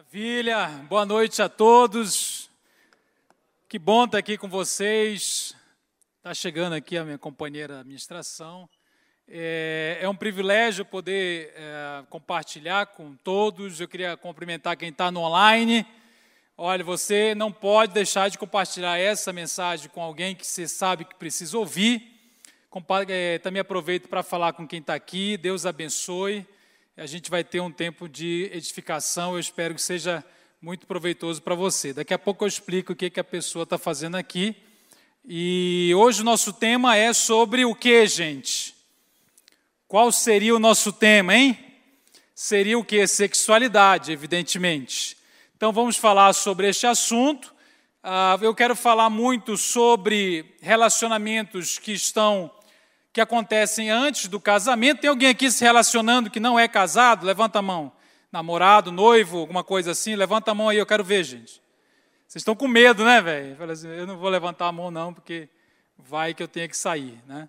Maravilha, boa noite a todos. Que bom estar aqui com vocês. Está chegando aqui a minha companheira de administração. É, é um privilégio poder é, compartilhar com todos. Eu queria cumprimentar quem está no online. Olha, você não pode deixar de compartilhar essa mensagem com alguém que você sabe que precisa ouvir. É, também aproveito para falar com quem está aqui. Deus abençoe a gente vai ter um tempo de edificação. Eu espero que seja muito proveitoso para você. Daqui a pouco eu explico o que, que a pessoa está fazendo aqui. E hoje o nosso tema é sobre o que, gente? Qual seria o nosso tema, hein? Seria o que? Sexualidade, evidentemente. Então vamos falar sobre este assunto. Uh, eu quero falar muito sobre relacionamentos que estão que acontecem antes do casamento. Tem alguém aqui se relacionando que não é casado? Levanta a mão. Namorado, noivo, alguma coisa assim? Levanta a mão aí, eu quero ver, gente. Vocês estão com medo, né, velho? Assim, eu não vou levantar a mão, não, porque vai que eu tenha que sair, né?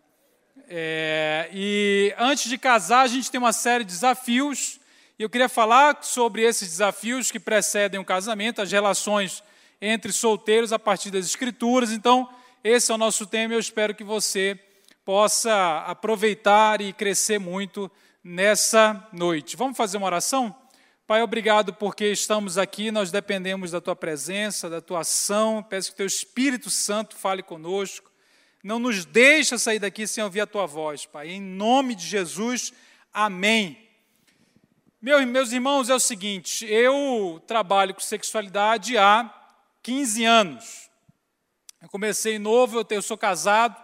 É, e antes de casar, a gente tem uma série de desafios. E eu queria falar sobre esses desafios que precedem o casamento, as relações entre solteiros a partir das Escrituras. Então, esse é o nosso tema e eu espero que você possa aproveitar e crescer muito nessa noite. Vamos fazer uma oração? Pai, obrigado porque estamos aqui, nós dependemos da tua presença, da tua ação. Peço que teu Espírito Santo fale conosco. Não nos deixa sair daqui sem ouvir a tua voz, Pai. Em nome de Jesus, amém. Meu, meus irmãos, é o seguinte: eu trabalho com sexualidade há 15 anos. Eu comecei novo, eu sou casado,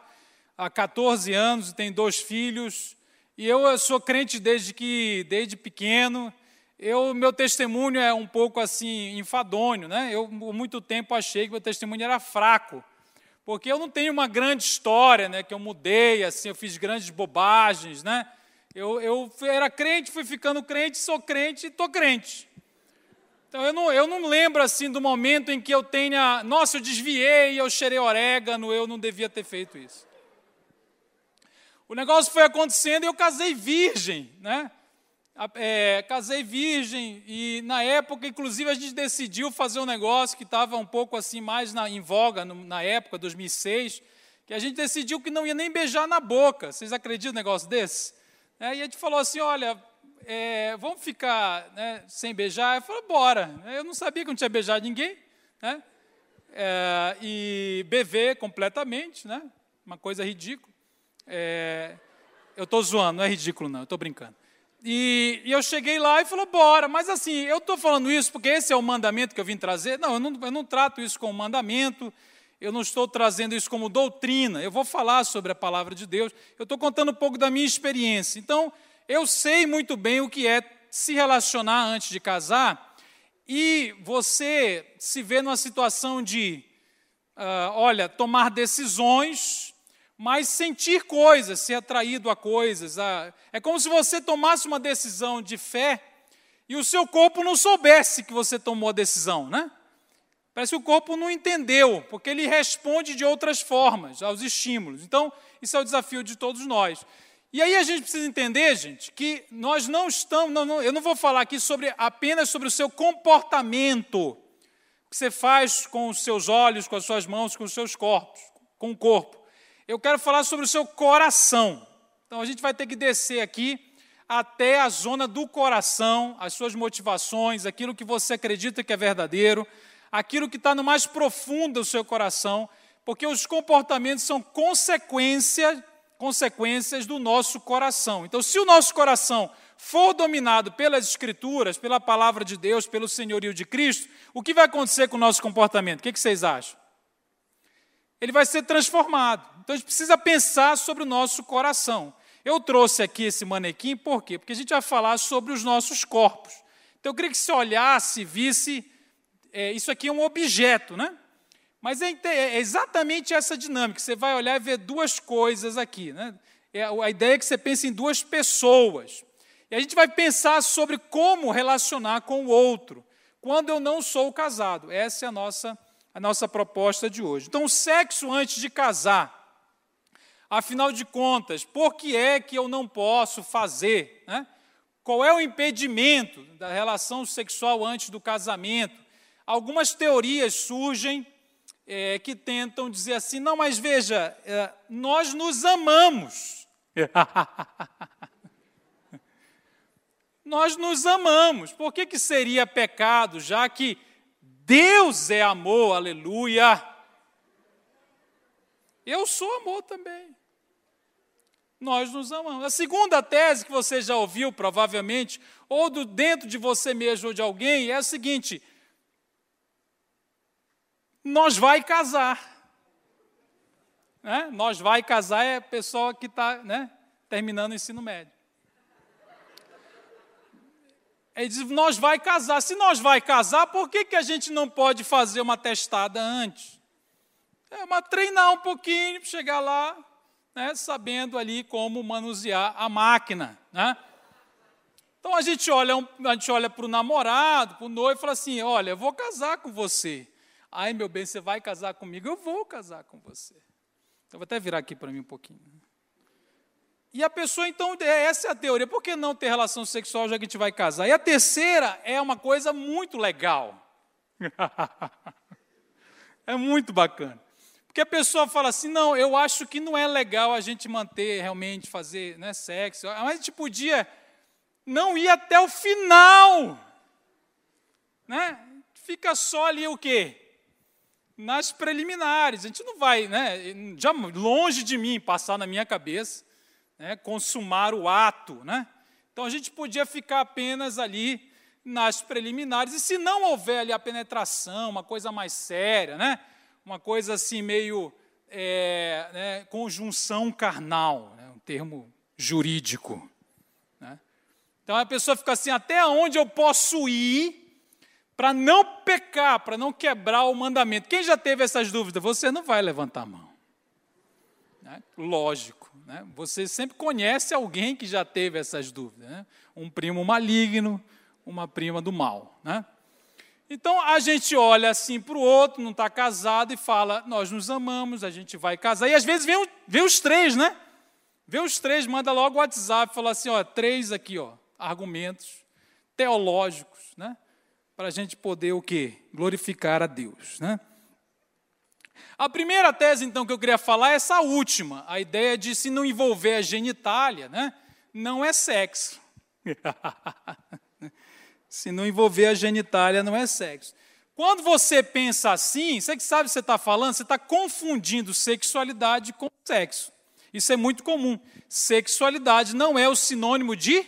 há 14 anos, tenho dois filhos, e eu sou crente desde que desde pequeno. Eu, meu testemunho é um pouco assim enfadonho, né? Eu por muito tempo achei que meu testemunho era fraco, porque eu não tenho uma grande história, né? Que eu mudei, assim, eu fiz grandes bobagens, né? Eu, eu era crente, fui ficando crente, sou crente e estou crente. Então eu não, eu não lembro assim do momento em que eu tenha, nossa, eu desviei, eu cheirei orégano, eu não devia ter feito isso. O negócio foi acontecendo e eu casei virgem, né? É, casei virgem e na época, inclusive, a gente decidiu fazer um negócio que estava um pouco assim mais na, em voga no, na época, 2006, que a gente decidiu que não ia nem beijar na boca. Vocês acreditam no negócio desse? É, e a gente falou assim, olha, é, vamos ficar né, sem beijar? Eu falei, bora. Eu não sabia que não tinha beijado ninguém, né? É, e beber completamente, né? Uma coisa ridícula. É, eu estou zoando, não é ridículo, não, eu estou brincando. E, e, eu cheguei lá e falou, bora. Mas assim, eu estou falando isso porque esse é o mandamento que eu vim trazer. Não eu, não, eu não trato isso como mandamento, eu não estou trazendo isso como doutrina. Eu vou falar sobre a palavra de Deus. Eu estou contando um pouco da minha experiência. Então, eu sei muito bem o que é se relacionar antes de casar e você se vê numa situação de, uh, olha, tomar decisões mas sentir coisas, ser atraído a coisas. A... É como se você tomasse uma decisão de fé e o seu corpo não soubesse que você tomou a decisão, né? Parece que o corpo não entendeu, porque ele responde de outras formas aos estímulos. Então, isso é o desafio de todos nós. E aí a gente precisa entender, gente, que nós não estamos, não, não, eu não vou falar aqui sobre apenas sobre o seu comportamento, o que você faz com os seus olhos, com as suas mãos, com os seus corpos, com o corpo eu quero falar sobre o seu coração. Então a gente vai ter que descer aqui até a zona do coração, as suas motivações, aquilo que você acredita que é verdadeiro, aquilo que está no mais profundo do seu coração, porque os comportamentos são consequência, consequências do nosso coração. Então, se o nosso coração for dominado pelas Escrituras, pela palavra de Deus, pelo senhorio de Cristo, o que vai acontecer com o nosso comportamento? O que vocês acham? ele vai ser transformado. Então a gente precisa pensar sobre o nosso coração. Eu trouxe aqui esse manequim, por quê? Porque a gente vai falar sobre os nossos corpos. Então eu queria que se olhasse, visse, é, isso aqui é um objeto, né? Mas é, é, exatamente essa dinâmica. Você vai olhar e ver duas coisas aqui. Né? É, a ideia é que você pense em duas pessoas. E a gente vai pensar sobre como relacionar com o outro, quando eu não sou casado. Essa é a nossa a nossa proposta de hoje. Então, o sexo antes de casar. Afinal de contas, por que é que eu não posso fazer? Né? Qual é o impedimento da relação sexual antes do casamento? Algumas teorias surgem é, que tentam dizer assim: não, mas veja, é, nós nos amamos. nós nos amamos. Por que, que seria pecado, já que Deus é amor, aleluia? Eu sou amor também. Nós nos amamos. A segunda tese que você já ouviu, provavelmente, ou do dentro de você mesmo ou de alguém, é a seguinte: nós vai casar. Né? Nós vai casar é a pessoa que está né, terminando o ensino médio. Ele diz, nós vai casar. Se nós vai casar, por que, que a gente não pode fazer uma testada antes? É uma treinar um pouquinho, chegar lá, né, sabendo ali como manusear a máquina. Né? Então a gente olha, a gente olha para o namorado, para o noivo e fala assim: olha, eu vou casar com você. Ai, meu bem, você vai casar comigo? Eu vou casar com você. Eu vou até virar aqui para mim um pouquinho. E a pessoa, então, é, essa é a teoria. Por que não ter relação sexual já que a gente vai casar? E a terceira é uma coisa muito legal. é muito bacana. Porque a pessoa fala assim: não, eu acho que não é legal a gente manter, realmente, fazer né, sexo. Mas a gente podia não ir até o final. Né? Fica só ali o quê? nas preliminares. A gente não vai, né, já longe de mim passar na minha cabeça, né, consumar o ato. Né? Então a gente podia ficar apenas ali nas preliminares. E se não houver ali a penetração, uma coisa mais séria, né, uma coisa assim meio é, né, conjunção carnal, né, um termo jurídico. Né? Então a pessoa fica assim: até onde eu posso ir para não pecar, para não quebrar o mandamento. Quem já teve essas dúvidas? Você não vai levantar a mão. Né? Lógico. Né? Você sempre conhece alguém que já teve essas dúvidas. Né? Um primo maligno, uma prima do mal. Né? Então a gente olha assim para o outro, não está casado, e fala: Nós nos amamos, a gente vai casar. E às vezes vem, vem os três, né? Vê os três, manda logo o WhatsApp, fala assim: ó, três aqui, ó, argumentos teológicos, né? para a gente poder o quê? Glorificar a Deus, né? A primeira tese, então, que eu queria falar é essa última, a ideia de se não envolver a genitália, né? Não é sexo. se não envolver a genitália, não é sexo. Quando você pensa assim, você que sabe o que você está falando, você está confundindo sexualidade com sexo. Isso é muito comum. Sexualidade não é o sinônimo de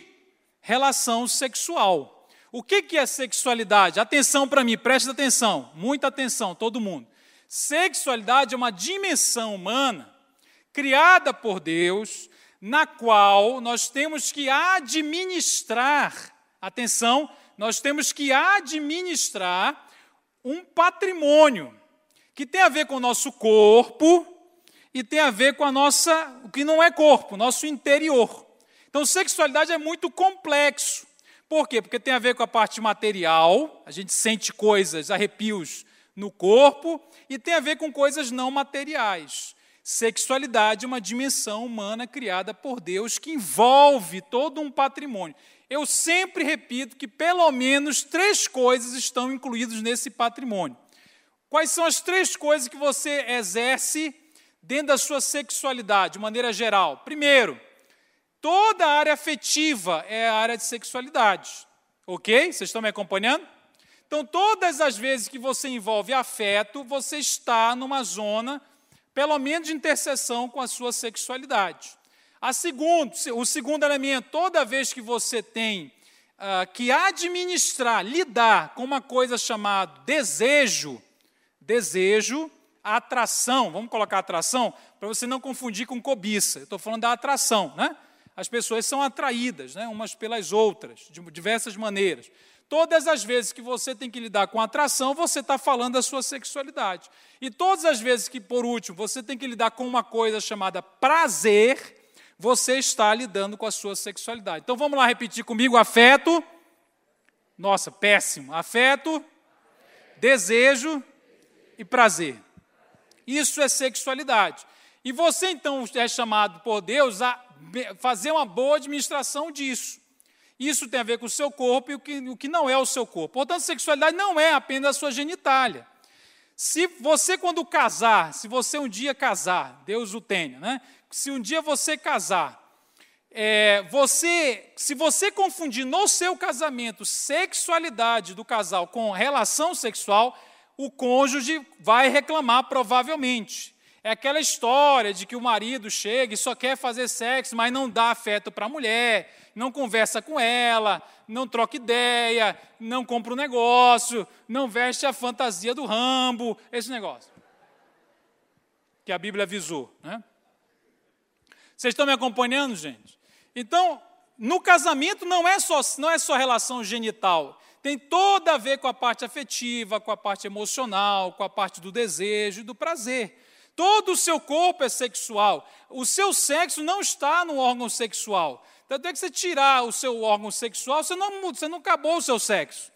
relação sexual. O que é sexualidade? Atenção para mim, preste atenção, muita atenção, todo mundo. Sexualidade é uma dimensão humana criada por Deus, na qual nós temos que administrar, atenção, nós temos que administrar um patrimônio que tem a ver com o nosso corpo e tem a ver com a nossa, o que não é corpo, nosso interior. Então, sexualidade é muito complexo. Por quê? Porque tem a ver com a parte material, a gente sente coisas, arrepios no corpo, e tem a ver com coisas não materiais. Sexualidade é uma dimensão humana criada por Deus que envolve todo um patrimônio. Eu sempre repito que pelo menos três coisas estão incluídas nesse patrimônio. Quais são as três coisas que você exerce dentro da sua sexualidade, de maneira geral? Primeiro, Toda a área afetiva é a área de sexualidade. Ok? Vocês estão me acompanhando? Então, todas as vezes que você envolve afeto, você está numa zona, pelo menos, de interseção com a sua sexualidade. A segundo, o segundo elemento, toda vez que você tem uh, que administrar, lidar com uma coisa chamada desejo, desejo, atração, vamos colocar atração, para você não confundir com cobiça. Estou falando da atração, né? as pessoas são atraídas né, umas pelas outras, de diversas maneiras. Todas as vezes que você tem que lidar com atração, você está falando da sua sexualidade. E todas as vezes que, por último, você tem que lidar com uma coisa chamada prazer, você está lidando com a sua sexualidade. Então vamos lá repetir comigo: afeto. Nossa, péssimo. Afeto, desejo e prazer. Isso é sexualidade. E você então é chamado por Deus a fazer uma boa administração disso. Isso tem a ver com o seu corpo e o que, o que não é o seu corpo. Portanto, sexualidade não é apenas a sua genitália. Se você, quando casar, se você um dia casar, Deus o tenha, né? Se um dia você casar, é, você, se você confundir no seu casamento sexualidade do casal com relação sexual, o cônjuge vai reclamar provavelmente. É aquela história de que o marido chega e só quer fazer sexo, mas não dá afeto para a mulher, não conversa com ela, não troca ideia, não compra um negócio, não veste a fantasia do Rambo, esse negócio. Que a Bíblia avisou. Né? Vocês estão me acompanhando, gente? Então, no casamento não é só, não é só relação genital, tem toda a ver com a parte afetiva, com a parte emocional, com a parte do desejo e do prazer. Todo o seu corpo é sexual. O seu sexo não está no órgão sexual. Tanto é que você tirar o seu órgão sexual, você não, você não acabou o seu sexo.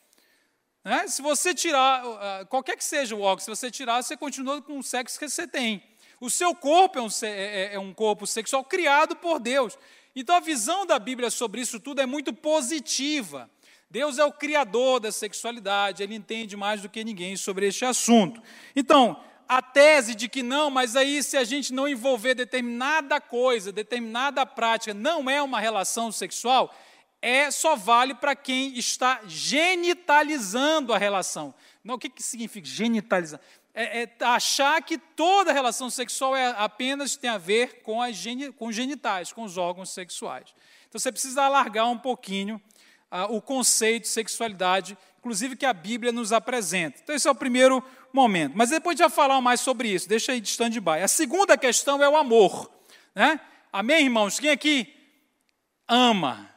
Né? Se você tirar, uh, qualquer que seja o órgão, se você tirar, você continua com o sexo que você tem. O seu corpo é um, é, é, é um corpo sexual criado por Deus. Então a visão da Bíblia sobre isso tudo é muito positiva. Deus é o criador da sexualidade, ele entende mais do que ninguém sobre este assunto. Então, a tese de que não, mas aí se a gente não envolver determinada coisa, determinada prática, não é uma relação sexual, é só vale para quem está genitalizando a relação. Não, o que, que significa genitalizar? É, é, achar que toda relação sexual é apenas tem a ver com, as geni, com os genitais, com os órgãos sexuais. Então você precisa alargar um pouquinho ah, o conceito de sexualidade, inclusive que a Bíblia nos apresenta. Então esse é o primeiro momento. Mas depois já falar mais sobre isso, deixa aí de stand-by. A segunda questão é o amor. Né? Amém, irmãos? Quem aqui ama?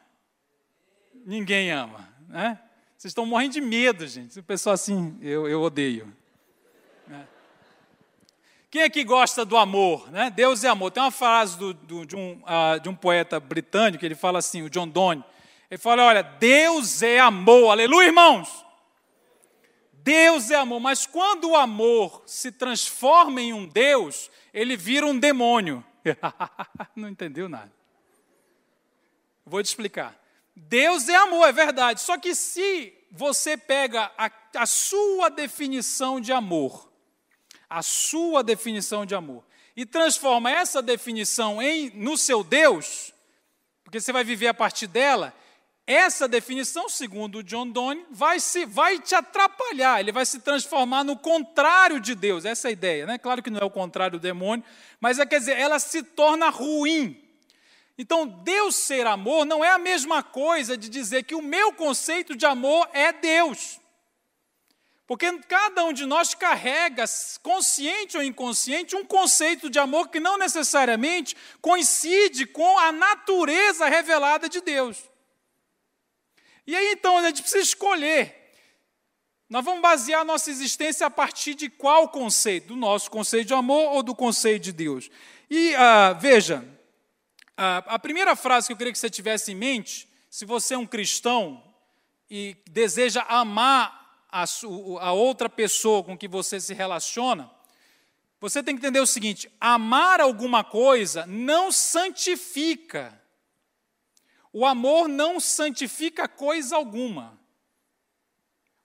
Ninguém ama. Né? Vocês estão morrendo de medo, gente. O pessoal assim, eu, eu odeio. Quem aqui gosta do amor? Né? Deus é amor. Tem uma frase do, do, de, um, uh, de um poeta britânico, ele fala assim, o John Donne. Ele fala: olha, Deus é amor. Aleluia, irmãos. Deus é amor, mas quando o amor se transforma em um Deus, ele vira um demônio. Não entendeu nada. Vou te explicar. Deus é amor, é verdade. Só que se você pega a, a sua definição de amor, a sua definição de amor, e transforma essa definição em no seu Deus, porque você vai viver a partir dela, essa definição, segundo John Donne, vai, se, vai te atrapalhar, ele vai se transformar no contrário de Deus. Essa é a ideia, né? Claro que não é o contrário do demônio, mas é quer dizer, ela se torna ruim. Então, Deus ser amor não é a mesma coisa de dizer que o meu conceito de amor é Deus. Porque cada um de nós carrega, consciente ou inconsciente, um conceito de amor que não necessariamente coincide com a natureza revelada de Deus. E aí então a gente precisa escolher. Nós vamos basear a nossa existência a partir de qual conceito? Do nosso conceito de amor ou do conceito de Deus? E ah, veja, ah, a primeira frase que eu queria que você tivesse em mente, se você é um cristão e deseja amar a, a outra pessoa com que você se relaciona, você tem que entender o seguinte: amar alguma coisa não santifica o amor não santifica coisa alguma.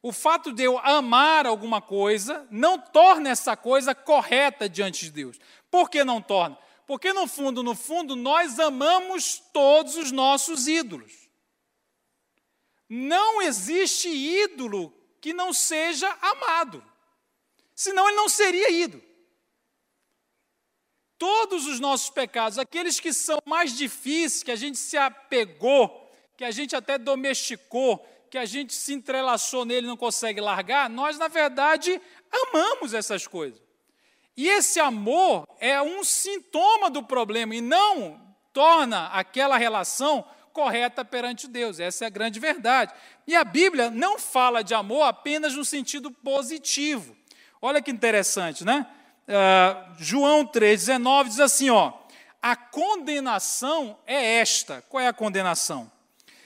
O fato de eu amar alguma coisa não torna essa coisa correta diante de Deus. Por que não torna? Porque no fundo, no fundo, nós amamos todos os nossos ídolos. Não existe ídolo que não seja amado. Senão ele não seria ídolo todos os nossos pecados, aqueles que são mais difíceis, que a gente se apegou, que a gente até domesticou, que a gente se entrelaçou nele e não consegue largar, nós, na verdade, amamos essas coisas. E esse amor é um sintoma do problema e não torna aquela relação correta perante Deus. Essa é a grande verdade. E a Bíblia não fala de amor apenas no sentido positivo. Olha que interessante, né? uh, João 3,19 diz assim: ó, a condenação é esta. Qual é a condenação?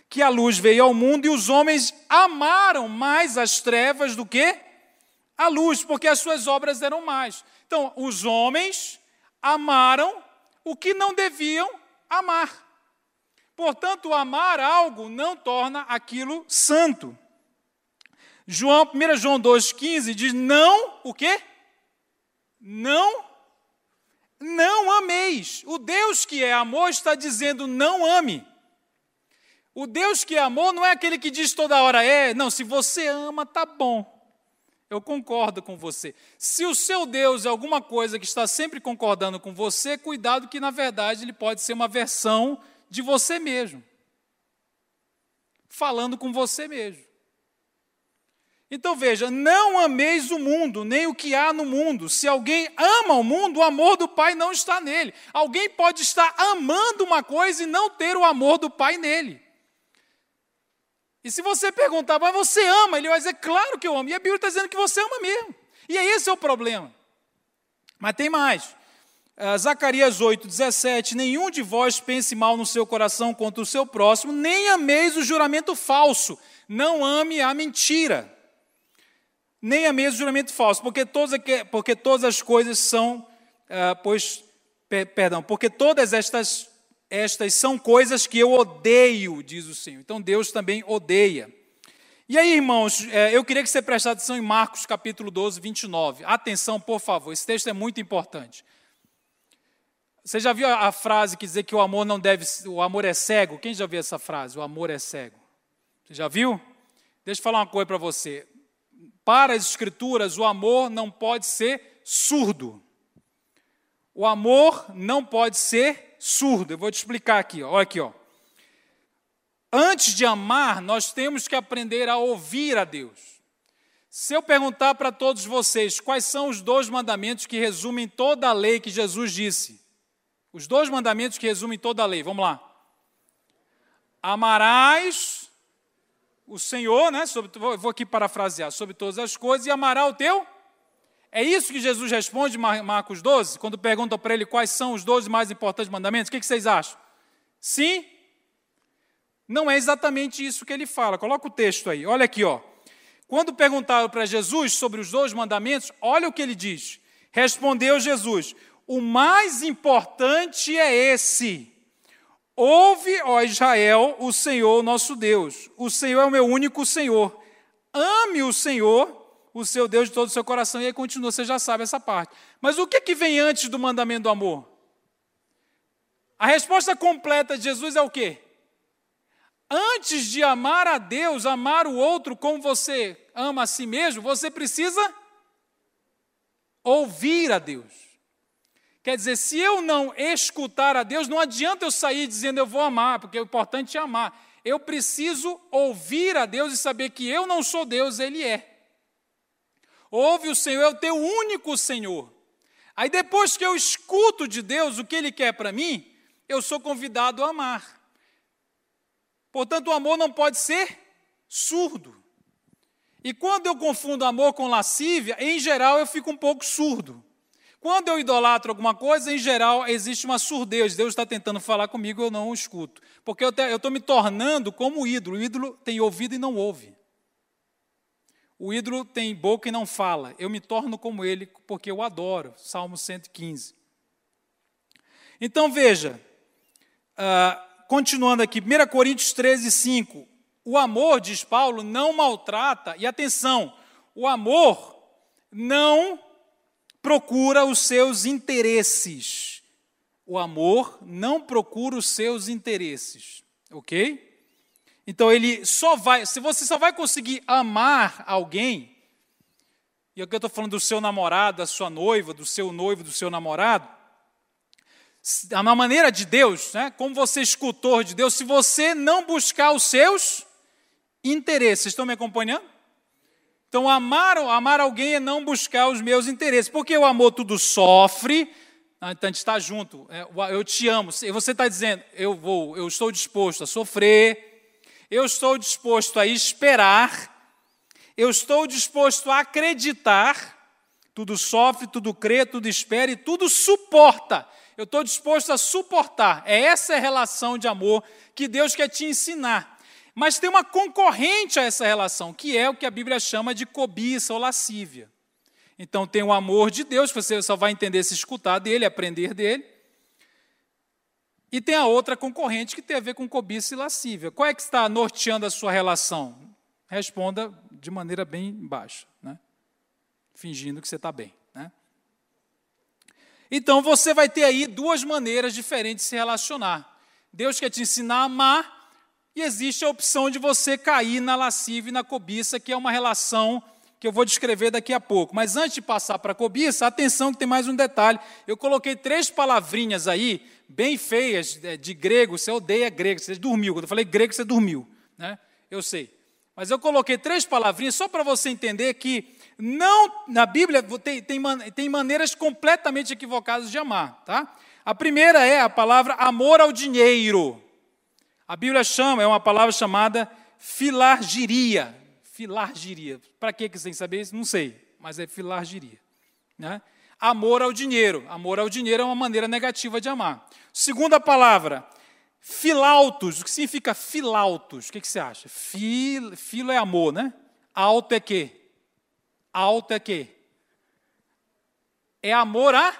Que a luz veio ao mundo e os homens amaram mais as trevas do que a luz, porque as suas obras eram mais. Então, os homens amaram o que não deviam amar. Portanto, amar algo não torna aquilo santo. João, 1 João 2,15 diz: não, o quê? Não, não ameis. O Deus que é amor está dizendo: não ame. O Deus que é amor não é aquele que diz toda hora, é, não, se você ama, tá bom. Eu concordo com você. Se o seu Deus é alguma coisa que está sempre concordando com você, cuidado que na verdade ele pode ser uma versão de você mesmo. Falando com você mesmo. Então veja, não ameis o mundo, nem o que há no mundo. Se alguém ama o mundo, o amor do Pai não está nele. Alguém pode estar amando uma coisa e não ter o amor do Pai nele. E se você perguntar, mas você ama? Ele vai dizer, claro que eu amo. E a Bíblia está dizendo que você ama mesmo. E aí esse é o problema. Mas tem mais. Uh, Zacarias 8, 17: Nenhum de vós pense mal no seu coração contra o seu próximo, nem ameis o juramento falso. Não ame a mentira nem a mesmo juramento falso, porque todas, porque todas as coisas são, ah, pois, per, perdão, porque todas estas, estas são coisas que eu odeio, diz o Senhor. Então Deus também odeia. E aí, irmãos, é, eu queria que você prestasse atenção em Marcos capítulo 12, 29. Atenção, por favor, esse texto é muito importante. Você já viu a frase que dizer que o amor não deve, o amor é cego? Quem já viu essa frase? O amor é cego. Você já viu? Deixa eu falar uma coisa para você. Para as Escrituras, o amor não pode ser surdo. O amor não pode ser surdo. Eu vou te explicar aqui. Olha aqui. Ó. Antes de amar, nós temos que aprender a ouvir a Deus. Se eu perguntar para todos vocês quais são os dois mandamentos que resumem toda a lei que Jesus disse, os dois mandamentos que resumem toda a lei, vamos lá. Amarás o Senhor, né, sobre, vou aqui parafrasear, sobre todas as coisas, e amará o teu. É isso que Jesus responde Marcos 12, quando perguntam para ele quais são os 12 mais importantes mandamentos. O que, que vocês acham? Sim? Não é exatamente isso que ele fala. Coloca o texto aí. Olha aqui, ó. Quando perguntaram para Jesus sobre os dois mandamentos, olha o que ele diz. Respondeu Jesus: O mais importante é esse. Ouve, ó Israel, o Senhor nosso Deus. O Senhor é o meu único Senhor. Ame o Senhor, o seu Deus, de todo o seu coração. E aí continua, você já sabe essa parte. Mas o que, que vem antes do mandamento do amor? A resposta completa de Jesus é o quê? Antes de amar a Deus, amar o outro como você ama a si mesmo, você precisa ouvir a Deus. Quer dizer, se eu não escutar a Deus, não adianta eu sair dizendo eu vou amar, porque o importante é amar. Eu preciso ouvir a Deus e saber que eu não sou Deus, Ele é. Ouve o Senhor, é o teu único Senhor. Aí depois que eu escuto de Deus o que Ele quer para mim, eu sou convidado a amar. Portanto, o amor não pode ser surdo. E quando eu confundo amor com lascívia, em geral eu fico um pouco surdo. Quando eu idolatro alguma coisa, em geral, existe uma surdez. Deus está tentando falar comigo, eu não escuto. Porque eu estou me tornando como o ídolo. O ídolo tem ouvido e não ouve. O ídolo tem boca e não fala. Eu me torno como ele porque eu adoro. Salmo 115. Então veja, uh, continuando aqui, 1 Coríntios 13, 5. O amor, diz Paulo, não maltrata, e atenção, o amor não procura os seus interesses. O amor não procura os seus interesses, ok? Então ele só vai, se você só vai conseguir amar alguém, e aqui eu estou falando do seu namorado, da sua noiva, do seu noivo, do seu namorado, a maneira de Deus, né, como você escultor de Deus, se você não buscar os seus interesses, estão me acompanhando? Então, amar, amar alguém é não buscar os meus interesses, porque o amor tudo sofre, ah, então a gente está junto, é, eu te amo, e você está dizendo, eu vou, eu estou disposto a sofrer, eu estou disposto a esperar, eu estou disposto a acreditar, tudo sofre, tudo crê, tudo espera e tudo suporta. Eu estou disposto a suportar. É essa relação de amor que Deus quer te ensinar. Mas tem uma concorrente a essa relação, que é o que a Bíblia chama de cobiça ou lascívia. Então tem o amor de Deus, você só vai entender se escutar dele, aprender dele. E tem a outra concorrente que tem a ver com cobiça e lascívia. Qual é que está norteando a sua relação? Responda de maneira bem baixa, né? fingindo que você está bem. Né? Então você vai ter aí duas maneiras diferentes de se relacionar. Deus quer te ensinar a amar, e existe a opção de você cair na lascívia e na cobiça, que é uma relação que eu vou descrever daqui a pouco. Mas antes de passar para a cobiça, atenção que tem mais um detalhe. Eu coloquei três palavrinhas aí, bem feias, é, de grego. Você odeia grego, você dormiu. Quando eu falei grego, você dormiu. Né? Eu sei. Mas eu coloquei três palavrinhas só para você entender que não na Bíblia tem, tem, tem maneiras completamente equivocadas de amar. Tá? A primeira é a palavra amor ao dinheiro. A Bíblia chama, é uma palavra chamada filargiria. Filargiria. Para que você tem que saber isso? Não sei, mas é filargiria. Né? Amor ao dinheiro. Amor ao dinheiro é uma maneira negativa de amar. Segunda palavra, filautos. O que significa filautos? O que, que você acha? Fil, filo é amor, né? Alto é quê? Alto é quê? É amor a?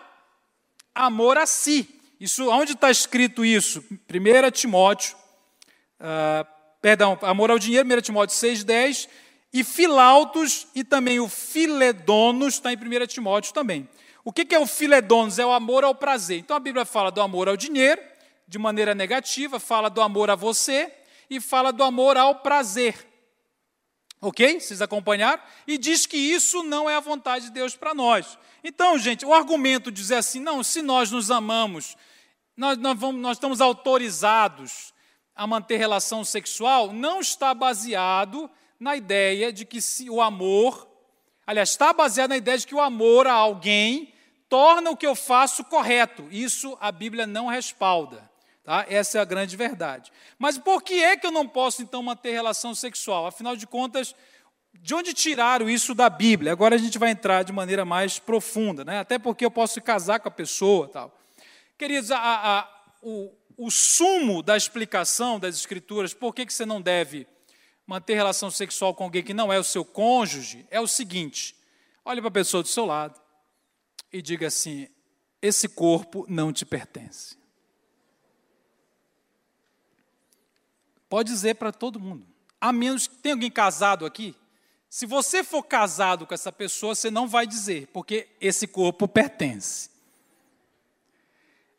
Amor a si. Isso, onde está escrito isso? 1 Timóteo, uh, perdão, amor ao dinheiro, 1 Timóteo 6,10 e Filautos e também o Filedonos, está em 1 Timóteo também. O que é o Filedonos? É o amor ao prazer. Então a Bíblia fala do amor ao dinheiro, de maneira negativa, fala do amor a você e fala do amor ao prazer. Ok? Vocês acompanharam? E diz que isso não é a vontade de Deus para nós. Então, gente, o argumento de dizer assim, não, se nós nos amamos, nós, nós, vamos, nós estamos autorizados a manter relação sexual, não está baseado na ideia de que se o amor, aliás, está baseado na ideia de que o amor a alguém torna o que eu faço correto. Isso a Bíblia não respalda. Tá? Essa é a grande verdade. Mas por que é que eu não posso, então, manter relação sexual? Afinal de contas, de onde tiraram isso da Bíblia? Agora a gente vai entrar de maneira mais profunda, né? até porque eu posso casar com a pessoa. tal. Queridos, a, a, o, o sumo da explicação das Escrituras, por que, você não deve manter relação sexual com alguém que não é o seu cônjuge é o seguinte: olhe para a pessoa do seu lado e diga assim: esse corpo não te pertence. Pode dizer para todo mundo. A menos que tenha alguém casado aqui. Se você for casado com essa pessoa, você não vai dizer, porque esse corpo pertence.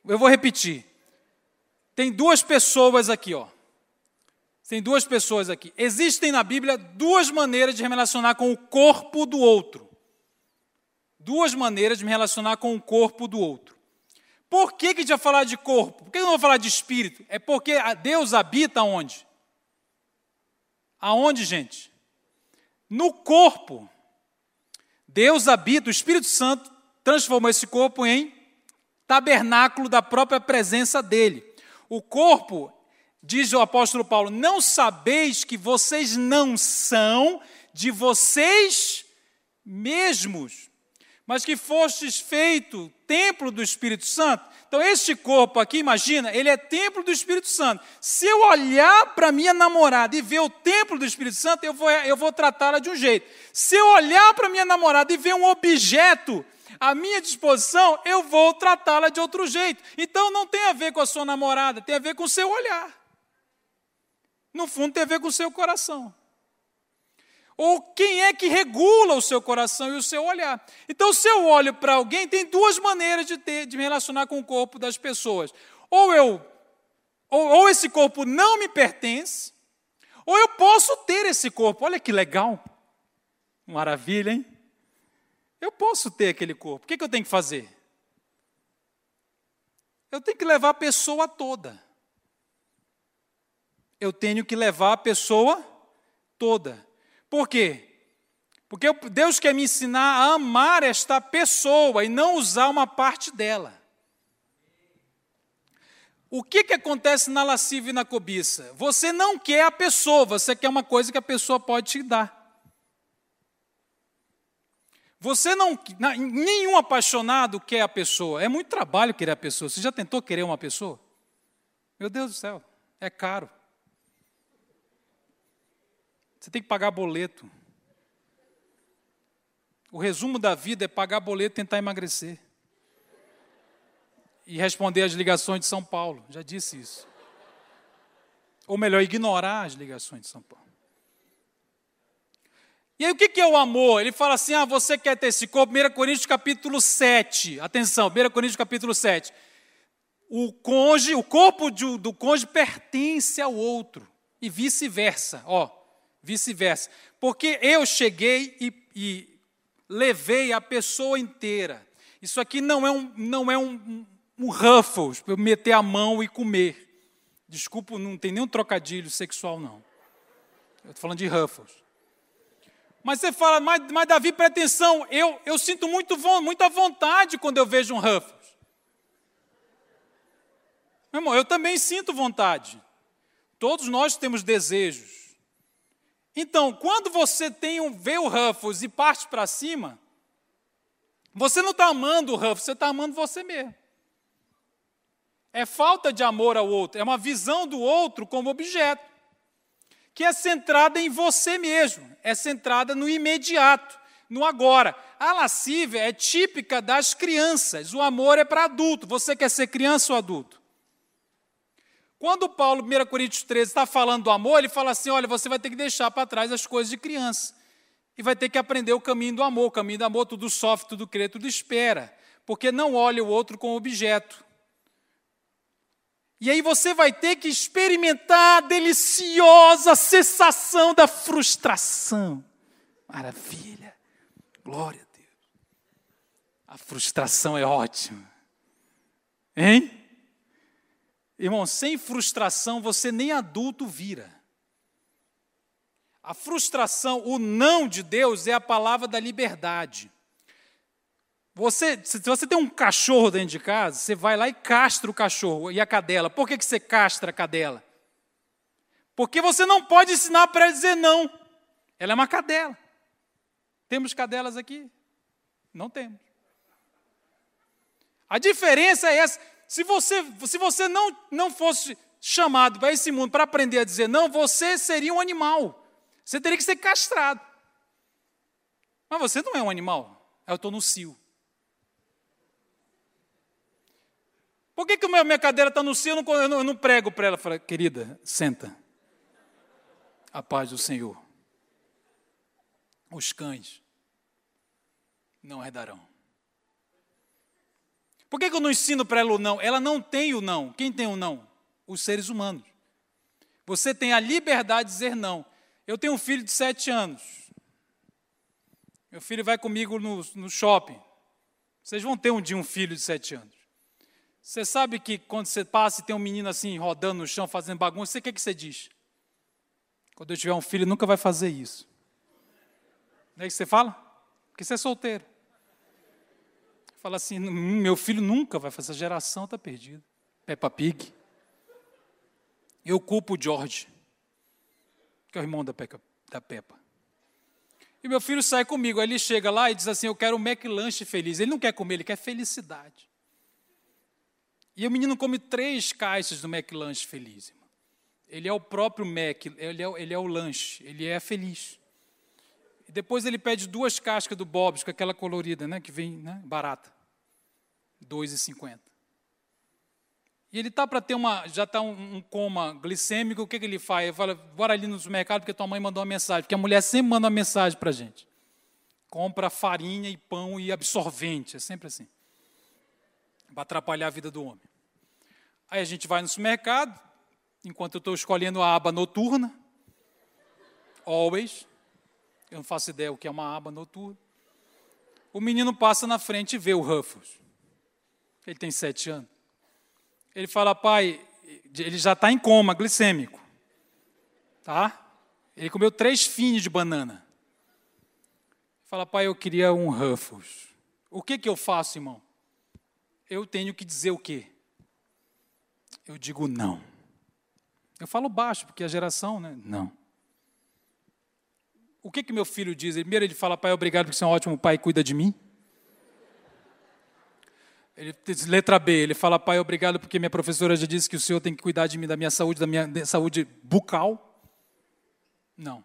Eu vou repetir. Tem duas pessoas aqui, ó. Tem duas pessoas aqui. Existem na Bíblia duas maneiras de relacionar com o corpo do outro. Duas maneiras de me relacionar com o corpo do outro. Por que, que a gente vai falar de corpo? Por que eu não vou falar de espírito? É porque Deus habita onde? Aonde, gente? No corpo. Deus habita, o Espírito Santo transformou esse corpo em tabernáculo da própria presença dele. O corpo Diz o apóstolo Paulo: Não sabeis que vocês não são de vocês mesmos, mas que fostes feito templo do Espírito Santo. Então, este corpo aqui, imagina, ele é templo do Espírito Santo. Se eu olhar para minha namorada e ver o templo do Espírito Santo, eu vou, eu vou tratá-la de um jeito. Se eu olhar para minha namorada e ver um objeto à minha disposição, eu vou tratá-la de outro jeito. Então, não tem a ver com a sua namorada, tem a ver com o seu olhar no fundo tem a ver com o seu coração. Ou quem é que regula o seu coração e o seu olhar. Então, se eu olho para alguém, tem duas maneiras de, ter, de me relacionar com o corpo das pessoas. Ou eu, ou, ou esse corpo não me pertence, ou eu posso ter esse corpo. Olha que legal. Maravilha, hein? Eu posso ter aquele corpo. O que, que eu tenho que fazer? Eu tenho que levar a pessoa toda eu tenho que levar a pessoa toda. Por quê? Porque Deus quer me ensinar a amar esta pessoa e não usar uma parte dela. O que, que acontece na lascívia e na cobiça? Você não quer a pessoa, você quer uma coisa que a pessoa pode te dar. Você não. Nenhum apaixonado quer a pessoa. É muito trabalho querer a pessoa. Você já tentou querer uma pessoa? Meu Deus do céu, é caro. Você tem que pagar boleto. O resumo da vida é pagar boleto e tentar emagrecer. e responder às ligações de São Paulo. Já disse isso. Ou melhor, ignorar as ligações de São Paulo. E aí o que é o amor? Ele fala assim: ah, você quer ter esse corpo? 1 Coríntios capítulo 7. Atenção, 1 Coríntios capítulo 7. O cônjuge, o corpo de, do cônjuge pertence ao outro. E vice-versa, ó, vice-versa. Porque eu cheguei e, e, levei a pessoa inteira. Isso aqui não é um, não é um, um, Ruffles, para eu meter a mão e comer. Desculpa, não tem nenhum trocadilho sexual, não. Eu estou falando de Ruffles. Mas você fala, mas, mas Davi, presta atenção, eu, eu sinto muito, muita vontade quando eu vejo um Ruffles. Meu irmão, eu também sinto vontade. Todos nós temos desejos. Então, quando você tem um, vê o Ruffles e parte para cima, você não está amando o Ruffles, você está amando você mesmo. É falta de amor ao outro, é uma visão do outro como objeto que é centrada em você mesmo, é centrada no imediato, no agora. A lascívia é típica das crianças, o amor é para adulto. Você quer ser criança ou adulto? Quando Paulo, 1 Coríntios 13, está falando do amor, ele fala assim: olha, você vai ter que deixar para trás as coisas de criança. E vai ter que aprender o caminho do amor. O caminho do amor, tudo sofre, tudo crê, tudo espera. Porque não olha o outro como objeto. E aí você vai ter que experimentar a deliciosa sensação da frustração. Maravilha. Glória a Deus. A frustração é ótima. Hein? Irmão, sem frustração você nem adulto vira. A frustração, o não de Deus é a palavra da liberdade. Você, se você tem um cachorro dentro de casa, você vai lá e castra o cachorro e a cadela. Por que, que você castra a cadela? Porque você não pode ensinar para ela dizer não. Ela é uma cadela. Temos cadelas aqui? Não temos. A diferença é essa. Se você, se você não, não fosse chamado para esse mundo para aprender a dizer não, você seria um animal. Você teria que ser castrado. Mas você não é um animal. Eu estou no cio. Por que, que minha cadeira está no cio eu não, eu não prego para ela? Querida, senta. A paz do Senhor. Os cães não herdarão. Por que, que eu não ensino para ela o não? Ela não tem o não. Quem tem o não? Os seres humanos. Você tem a liberdade de dizer não. Eu tenho um filho de sete anos. Meu filho vai comigo no, no shopping. Vocês vão ter um dia um filho de sete anos. Você sabe que quando você passa e tem um menino assim rodando no chão, fazendo bagunça, você o que, que você diz? Quando eu tiver um filho, nunca vai fazer isso. Não é isso que você fala? Porque você é solteiro. Fala assim, meu filho nunca vai fazer, essa geração está perdida. Peppa Pig. Eu culpo o George, que é o irmão da, da Peppa. E meu filho sai comigo, aí ele chega lá e diz assim, eu quero um McLanche feliz. Ele não quer comer, ele quer felicidade. E o menino come três caixas do McLanche feliz. Irmão. Ele é o próprio Mac, ele é, ele é o lanche, ele é feliz. E depois ele pede duas cascas do Bob's, com aquela colorida, né, que vem né, barata. R$ 2,50. E ele está para ter uma, já está um, um, coma glicêmico, o que, que ele faz? Ele fala, bora ali no supermercado porque tua mãe mandou uma mensagem, porque a mulher sempre manda uma mensagem para a gente. Compra farinha e pão e absorvente, é sempre assim para atrapalhar a vida do homem. Aí a gente vai no supermercado, enquanto eu estou escolhendo a aba noturna, always, eu não faço ideia o que é uma aba noturna. O menino passa na frente e vê o Ruffles. Ele tem sete anos. Ele fala, pai, ele já está em coma glicêmico. Tá? Ele comeu três fins de banana. Fala, pai, eu queria um Ruffles. O que, que eu faço, irmão? eu tenho que dizer o quê? Eu digo não. Eu falo baixo, porque a geração, né? Não. O que que meu filho diz? Primeiro ele fala, pai, obrigado porque você é um ótimo pai e cuida de mim. Ele diz, letra B, ele fala, pai, obrigado porque minha professora já disse que o senhor tem que cuidar de mim, da minha saúde, da minha saúde bucal. Não.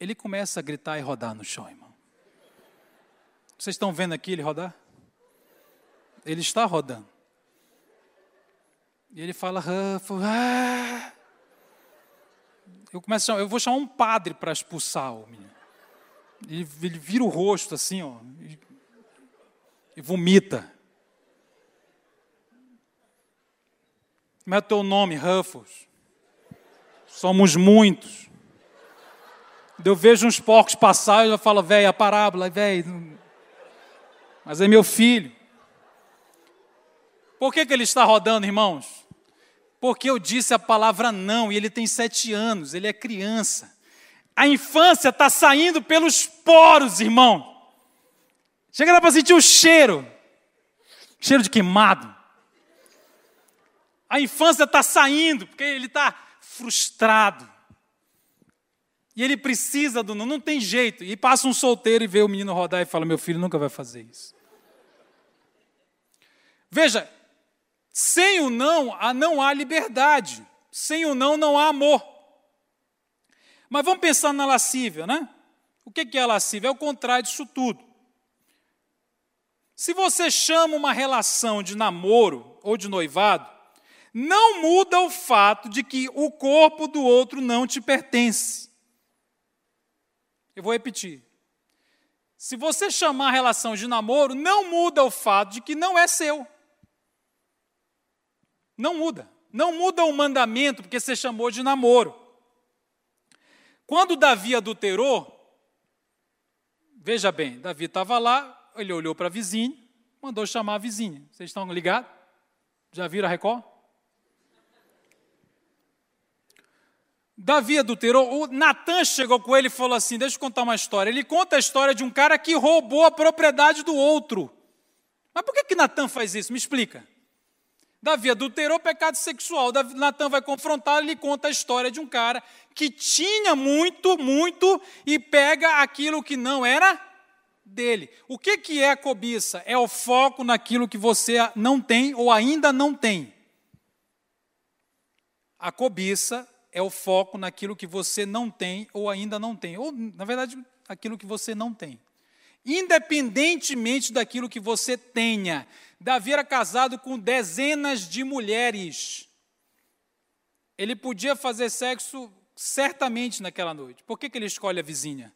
Ele começa a gritar e rodar no chão, irmão. Vocês estão vendo aqui ele rodar? Ele está rodando. E ele fala, Ruffles, ah. Eu, começo chamar, eu vou chamar um padre para expulsar o menino. Ele, ele, vira o rosto assim, ó, e, e vomita. Como é o teu nome, Ruffles? Somos muitos. Eu vejo uns porcos passar e eu falo, velho, a parábola, velho. Mas é meu filho. Por que, que ele está rodando, irmãos? Porque eu disse a palavra não, e ele tem sete anos, ele é criança. A infância está saindo pelos poros, irmão. Chega lá para sentir o cheiro cheiro de queimado. A infância está saindo, porque ele está frustrado. E ele precisa do não, não tem jeito. E passa um solteiro e vê o menino rodar e fala: Meu filho nunca vai fazer isso. Veja, sem o não, não há liberdade. Sem o não, não há amor. Mas vamos pensar na lascívia, né? O que é a lascívia? É o contrário disso tudo. Se você chama uma relação de namoro ou de noivado, não muda o fato de que o corpo do outro não te pertence. Eu vou repetir. Se você chamar a relação de namoro, não muda o fato de que não é seu. Não muda. Não muda o mandamento porque você chamou de namoro. Quando Davi adulterou, veja bem, Davi estava lá, ele olhou para a vizinha, mandou chamar a vizinha. Vocês estão ligados? Já viram a Record? Davi adulterou, o Natan chegou com ele e falou assim: Deixa eu contar uma história. Ele conta a história de um cara que roubou a propriedade do outro. Mas por que, que Natan faz isso? Me explica. Davi adulterou pecado sexual. Natan vai confrontar, ele conta a história de um cara que tinha muito, muito e pega aquilo que não era dele. O que, que é a cobiça? É o foco naquilo que você não tem ou ainda não tem. A cobiça é o foco naquilo que você não tem ou ainda não tem. Ou, na verdade, aquilo que você não tem. Independentemente daquilo que você tenha, Davi era casado com dezenas de mulheres. Ele podia fazer sexo certamente naquela noite. Por que, que ele escolhe a vizinha?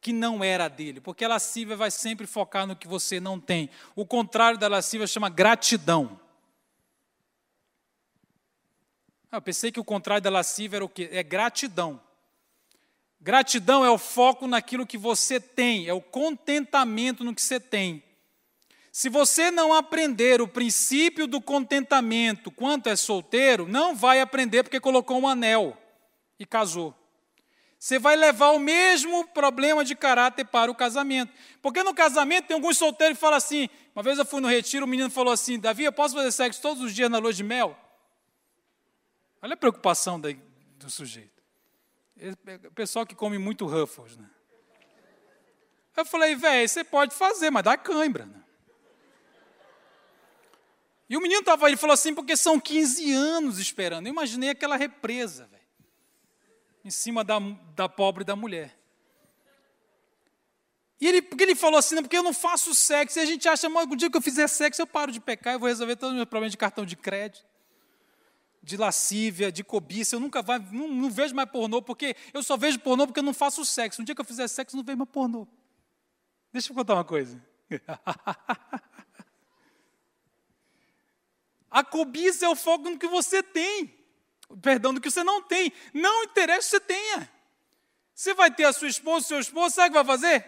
Que não era dele. Porque a lascívia vai sempre focar no que você não tem. O contrário da lascívia chama gratidão. Ah, eu pensei que o contrário da lascívia era o quê? É gratidão. Gratidão é o foco naquilo que você tem, é o contentamento no que você tem. Se você não aprender o princípio do contentamento quanto é solteiro, não vai aprender porque colocou um anel e casou. Você vai levar o mesmo problema de caráter para o casamento. Porque no casamento tem alguns solteiros que falam assim. Uma vez eu fui no retiro, o menino falou assim: Davi, eu posso fazer sexo todos os dias na lua de mel? Olha a preocupação do sujeito. O pessoal que come muito Ruffles, né? Eu falei, velho, você pode fazer, mas dá cãibra. Né? E o menino estava ele falou assim, porque são 15 anos esperando. Eu imaginei aquela represa, velho, em cima da, da pobre da mulher. E ele, porque ele falou assim, porque eu não faço sexo. E a gente acha, o dia que eu fizer sexo, eu paro de pecar, eu vou resolver todos os meus problemas de cartão de crédito, de lascívia, de cobiça. Eu nunca vai, não, não, vejo mais pornô, porque eu só vejo pornô porque eu não faço sexo. Um dia que eu fizer sexo, eu não vejo mais pornô. Deixa eu contar uma coisa. A cobiça é o foco no que você tem. Perdão, do que você não tem. Não interessa que você tenha. Você vai ter a sua esposa, o seu esposo, sabe o que vai fazer?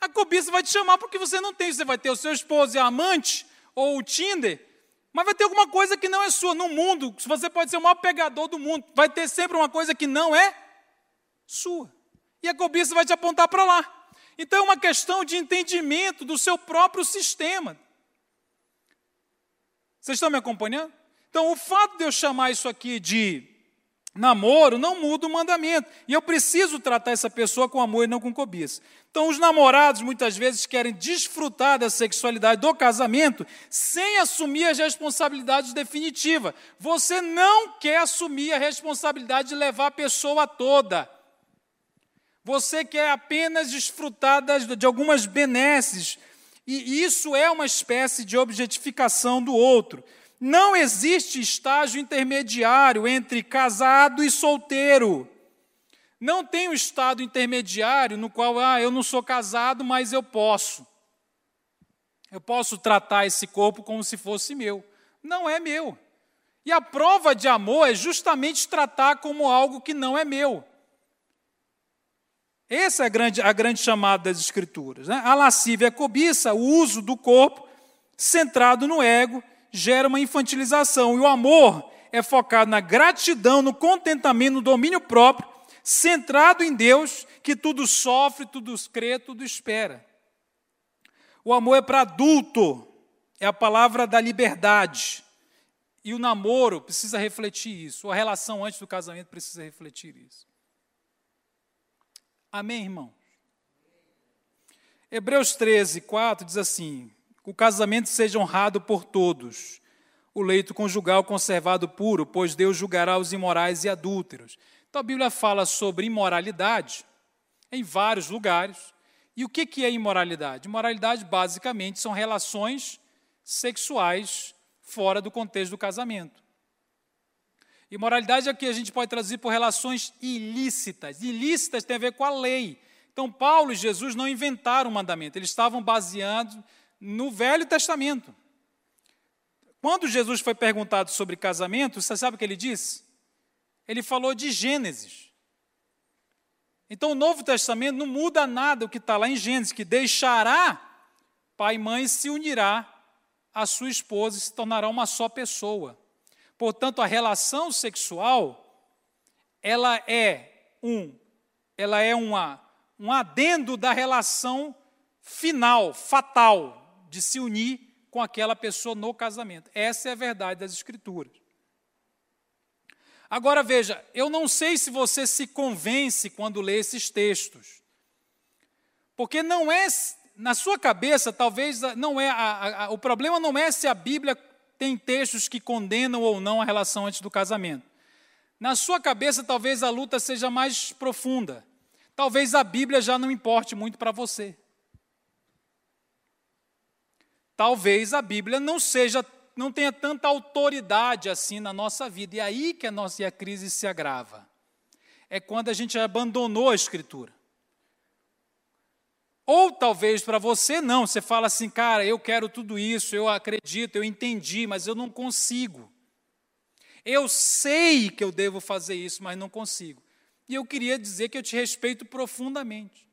A cobiça vai te chamar porque você não tem. Você vai ter o seu esposo e a amante, ou o Tinder, mas vai ter alguma coisa que não é sua. No mundo, você pode ser o maior pegador do mundo, vai ter sempre uma coisa que não é sua. E a cobiça vai te apontar para lá. Então é uma questão de entendimento do seu próprio sistema, vocês estão me acompanhando? Então, o fato de eu chamar isso aqui de namoro não muda o mandamento. E eu preciso tratar essa pessoa com amor e não com cobiça. Então, os namorados muitas vezes querem desfrutar da sexualidade do casamento sem assumir as responsabilidades definitivas. Você não quer assumir a responsabilidade de levar a pessoa toda. Você quer apenas desfrutar de algumas benesses e isso é uma espécie de objetificação do outro. Não existe estágio intermediário entre casado e solteiro. Não tem um estado intermediário no qual, ah, eu não sou casado, mas eu posso. Eu posso tratar esse corpo como se fosse meu. Não é meu. E a prova de amor é justamente tratar como algo que não é meu. Essa é a grande, a grande chamada das Escrituras. Né? A lascívia a cobiça, o uso do corpo, centrado no ego, gera uma infantilização. E o amor é focado na gratidão, no contentamento, no domínio próprio, centrado em Deus, que tudo sofre, tudo crê, tudo espera. O amor é para adulto, é a palavra da liberdade. E o namoro precisa refletir isso, a relação antes do casamento precisa refletir isso. Amém, irmão? Hebreus 13, 4 diz assim: o casamento seja honrado por todos, o leito conjugal conservado puro, pois Deus julgará os imorais e adúlteros. Então a Bíblia fala sobre imoralidade em vários lugares. E o que é imoralidade? Imoralidade, basicamente, são relações sexuais fora do contexto do casamento. Imoralidade é que a gente pode traduzir por relações ilícitas. Ilícitas tem a ver com a lei. Então, Paulo e Jesus não inventaram o mandamento, eles estavam baseados no Velho Testamento. Quando Jesus foi perguntado sobre casamento, você sabe o que ele disse? Ele falou de Gênesis. Então, o Novo Testamento não muda nada o que está lá em Gênesis, que deixará pai e mãe se unirá à sua esposa e se tornará uma só pessoa. Portanto, a relação sexual ela é um ela é uma, um adendo da relação final, fatal, de se unir com aquela pessoa no casamento. Essa é a verdade das Escrituras. Agora veja, eu não sei se você se convence quando lê esses textos, porque não é, na sua cabeça, talvez não é, a, a, o problema não é se a Bíblia tem textos que condenam ou não a relação antes do casamento. Na sua cabeça, talvez a luta seja mais profunda. Talvez a Bíblia já não importe muito para você. Talvez a Bíblia não seja, não tenha tanta autoridade assim na nossa vida. E é aí que a nossa a crise se agrava. É quando a gente abandonou a Escritura. Ou talvez para você não, você fala assim, cara, eu quero tudo isso, eu acredito, eu entendi, mas eu não consigo. Eu sei que eu devo fazer isso, mas não consigo. E eu queria dizer que eu te respeito profundamente.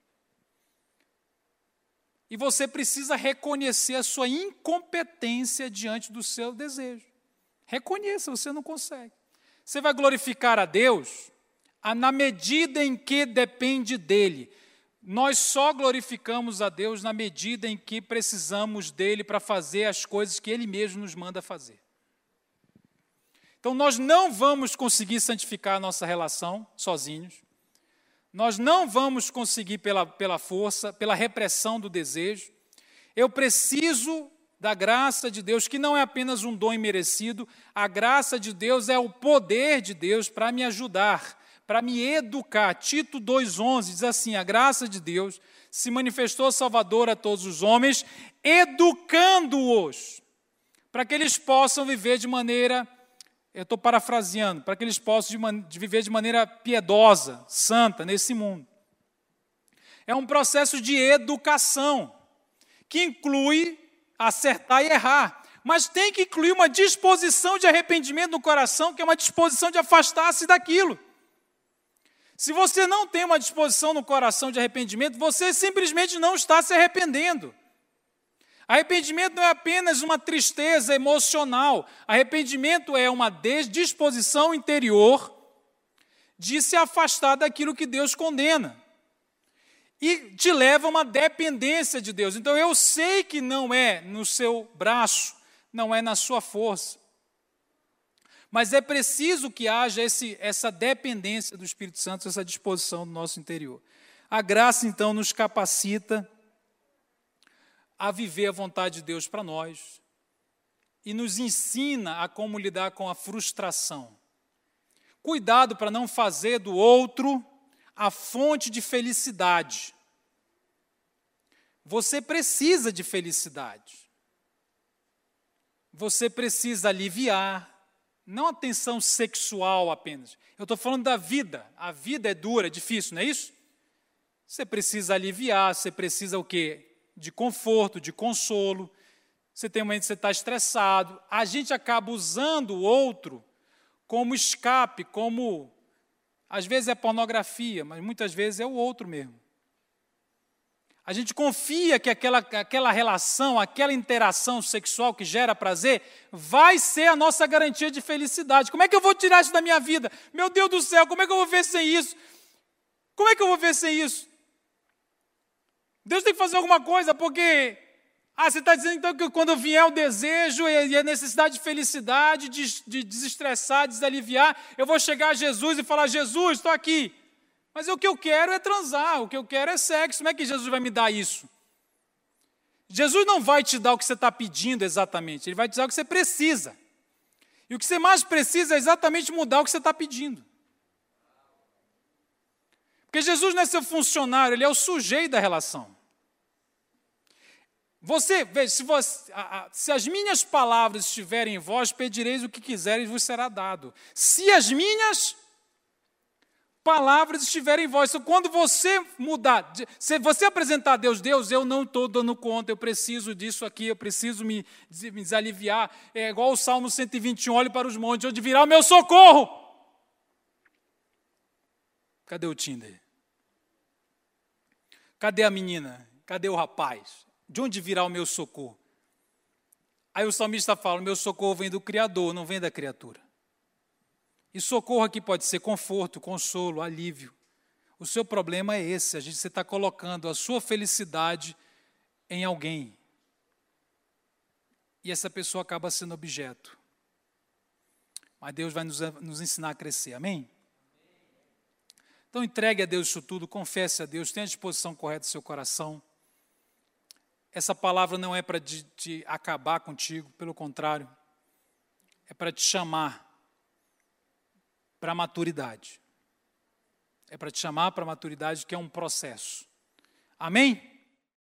E você precisa reconhecer a sua incompetência diante do seu desejo. Reconheça, você não consegue. Você vai glorificar a Deus na medida em que depende dele. Nós só glorificamos a Deus na medida em que precisamos dele para fazer as coisas que ele mesmo nos manda fazer. Então, nós não vamos conseguir santificar a nossa relação sozinhos. Nós não vamos conseguir pela, pela força, pela repressão do desejo. Eu preciso da graça de Deus, que não é apenas um dom imerecido, a graça de Deus é o poder de Deus para me ajudar para me educar. Tito 2,11 diz assim: a graça de Deus se manifestou Salvador a todos os homens, educando-os, para que eles possam viver de maneira, eu estou parafraseando, para que eles possam de, de viver de maneira piedosa, santa nesse mundo. É um processo de educação, que inclui acertar e errar, mas tem que incluir uma disposição de arrependimento no coração, que é uma disposição de afastar-se daquilo. Se você não tem uma disposição no coração de arrependimento, você simplesmente não está se arrependendo. Arrependimento não é apenas uma tristeza emocional, arrependimento é uma disposição interior de se afastar daquilo que Deus condena. E te leva a uma dependência de Deus. Então eu sei que não é no seu braço, não é na sua força. Mas é preciso que haja esse, essa dependência do Espírito Santo, essa disposição do nosso interior. A graça, então, nos capacita a viver a vontade de Deus para nós e nos ensina a como lidar com a frustração. Cuidado para não fazer do outro a fonte de felicidade. Você precisa de felicidade. você precisa aliviar, não a tensão sexual apenas. Eu estou falando da vida. A vida é dura, é difícil, não é isso? Você precisa aliviar, você precisa o quê? De conforto, de consolo. Você tem um momento que você está estressado. A gente acaba usando o outro como escape, como. Às vezes é pornografia, mas muitas vezes é o outro mesmo. A gente confia que aquela, aquela relação, aquela interação sexual que gera prazer, vai ser a nossa garantia de felicidade. Como é que eu vou tirar isso da minha vida? Meu Deus do céu, como é que eu vou ver sem isso? Como é que eu vou ver sem isso? Deus tem que fazer alguma coisa, porque. Ah, você está dizendo então que quando vier o desejo e a necessidade de felicidade, de, de desestressar, desaliviar, eu vou chegar a Jesus e falar: Jesus, estou aqui. Mas o que eu quero é transar, o que eu quero é sexo. Como é que Jesus vai me dar isso? Jesus não vai te dar o que você está pedindo exatamente, ele vai te dar o que você precisa. E o que você mais precisa é exatamente mudar o que você está pedindo. Porque Jesus não é seu funcionário, ele é o sujeito da relação. Você, veja, se, você, se as minhas palavras estiverem em vós, pedireis o que quiseres e vos será dado. Se as minhas palavras estiverem em vós. Então, quando você mudar, se você apresentar a Deus, Deus, eu não estou dando conta, eu preciso disso aqui, eu preciso me, me desaliviar. É igual o Salmo 121, olhe para os montes, onde virá o meu socorro. Cadê o Tinder? Cadê a menina? Cadê o rapaz? De onde virá o meu socorro? Aí o salmista fala: meu socorro vem do Criador, não vem da criatura. E socorro aqui pode ser conforto, consolo, alívio. O seu problema é esse, a gente está colocando a sua felicidade em alguém. E essa pessoa acaba sendo objeto. Mas Deus vai nos, nos ensinar a crescer, amém? Então entregue a Deus isso tudo, confesse a Deus, tenha a disposição correta do seu coração. Essa palavra não é para te acabar contigo, pelo contrário, é para te chamar para a maturidade. É para te chamar para a maturidade, que é um processo. Amém?